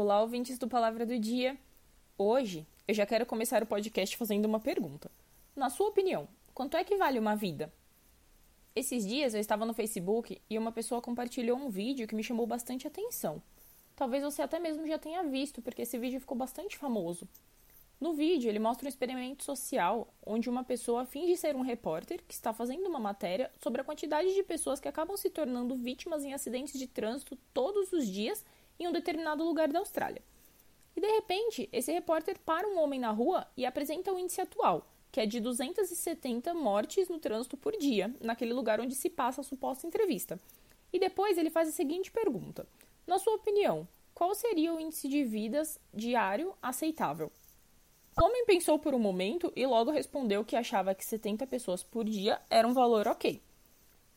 Olá, ouvintes do Palavra do Dia. Hoje eu já quero começar o podcast fazendo uma pergunta. Na sua opinião, quanto é que vale uma vida? Esses dias eu estava no Facebook e uma pessoa compartilhou um vídeo que me chamou bastante atenção. Talvez você até mesmo já tenha visto, porque esse vídeo ficou bastante famoso. No vídeo, ele mostra um experimento social onde uma pessoa finge ser um repórter que está fazendo uma matéria sobre a quantidade de pessoas que acabam se tornando vítimas em acidentes de trânsito todos os dias em um determinado lugar da Austrália. E de repente, esse repórter para um homem na rua e apresenta o índice atual, que é de 270 mortes no trânsito por dia, naquele lugar onde se passa a suposta entrevista. E depois ele faz a seguinte pergunta: Na sua opinião, qual seria o índice de vidas diário aceitável? O homem pensou por um momento e logo respondeu que achava que 70 pessoas por dia era um valor ok.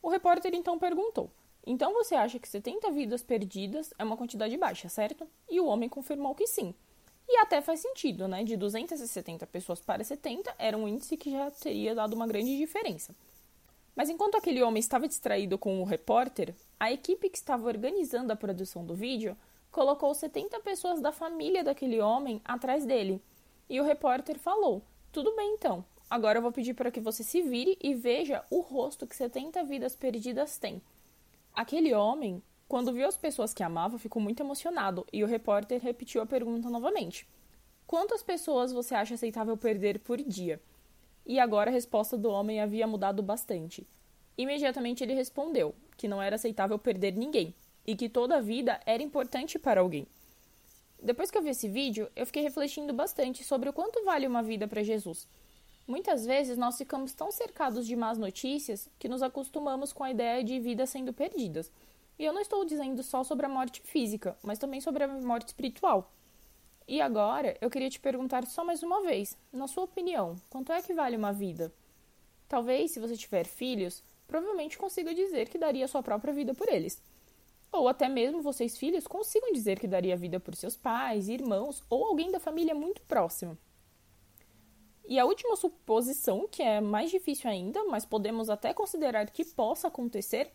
O repórter então perguntou: Então você acha que 70 vidas perdidas é uma quantidade baixa, certo? E o homem confirmou que sim. E até faz sentido, né? De 270 pessoas para 70 era um índice que já teria dado uma grande diferença. Mas enquanto aquele homem estava distraído com o repórter, a equipe que estava organizando a produção do vídeo colocou 70 pessoas da família daquele homem atrás dele e o repórter falou: Tudo bem então, agora eu vou pedir para que você se vire e veja o rosto que 70 vidas perdidas têm. Aquele homem, quando viu as pessoas que amava, ficou muito emocionado e o repórter repetiu a pergunta novamente: Quantas pessoas você acha aceitável perder por dia? E agora a resposta do homem havia mudado bastante. Imediatamente ele respondeu que não era aceitável perder ninguém e que toda vida era importante para alguém. Depois que eu vi esse vídeo, eu fiquei refletindo bastante sobre o quanto vale uma vida para Jesus. Muitas vezes nós ficamos tão cercados de más notícias que nos acostumamos com a ideia de vidas sendo perdidas. E eu não estou dizendo só sobre a morte física, mas também sobre a morte espiritual. E agora eu queria te perguntar só mais uma vez: na sua opinião, quanto é que vale uma vida? Talvez, se você tiver filhos, provavelmente consiga dizer que daria sua própria vida por eles. Ou até mesmo vocês, filhos, consigam dizer que daria vida por seus pais, irmãos ou alguém da família muito próximo. E a última suposição, que é mais difícil ainda, mas podemos até considerar que possa acontecer,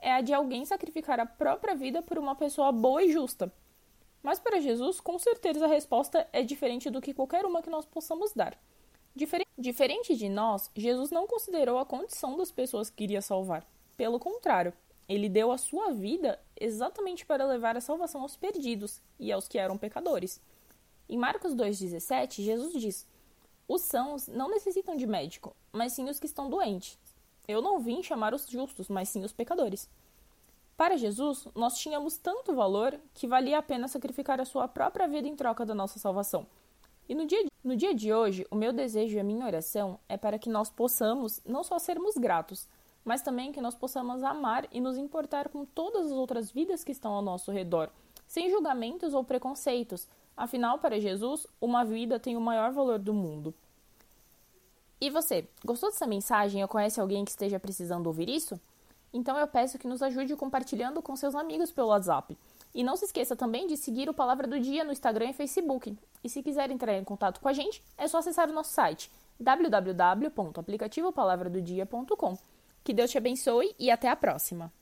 é a de alguém sacrificar a própria vida por uma pessoa boa e justa. Mas para Jesus, com certeza a resposta é diferente do que qualquer uma que nós possamos dar. Diferente de nós, Jesus não considerou a condição das pessoas que iria salvar. Pelo contrário, ele deu a sua vida exatamente para levar a salvação aos perdidos e aos que eram pecadores. Em Marcos 2,17, Jesus diz: Os sãos não necessitam de médico, mas sim os que estão doentes. Eu não vim chamar os justos, mas sim os pecadores. Para Jesus, nós tínhamos tanto valor que valia a pena sacrificar a sua própria vida em troca da nossa salvação. E no dia, no dia de hoje, o meu desejo e a minha oração é para que nós possamos não só sermos gratos, mas também que nós possamos amar e nos importar com todas as outras vidas que estão ao nosso redor, sem julgamentos ou preconceitos. Afinal, para Jesus, uma vida tem o maior valor do mundo. E você, gostou dessa mensagem ou conhece alguém que esteja precisando ouvir isso? Então eu peço que nos ajude compartilhando com seus amigos pelo WhatsApp. E não se esqueça também de seguir o Palavra do Dia no Instagram e Facebook. E se quiser entrar em contato com a gente, é só acessar o nosso site www.aplicativopalavradodia.com. Que Deus te abençoe e até a próxima.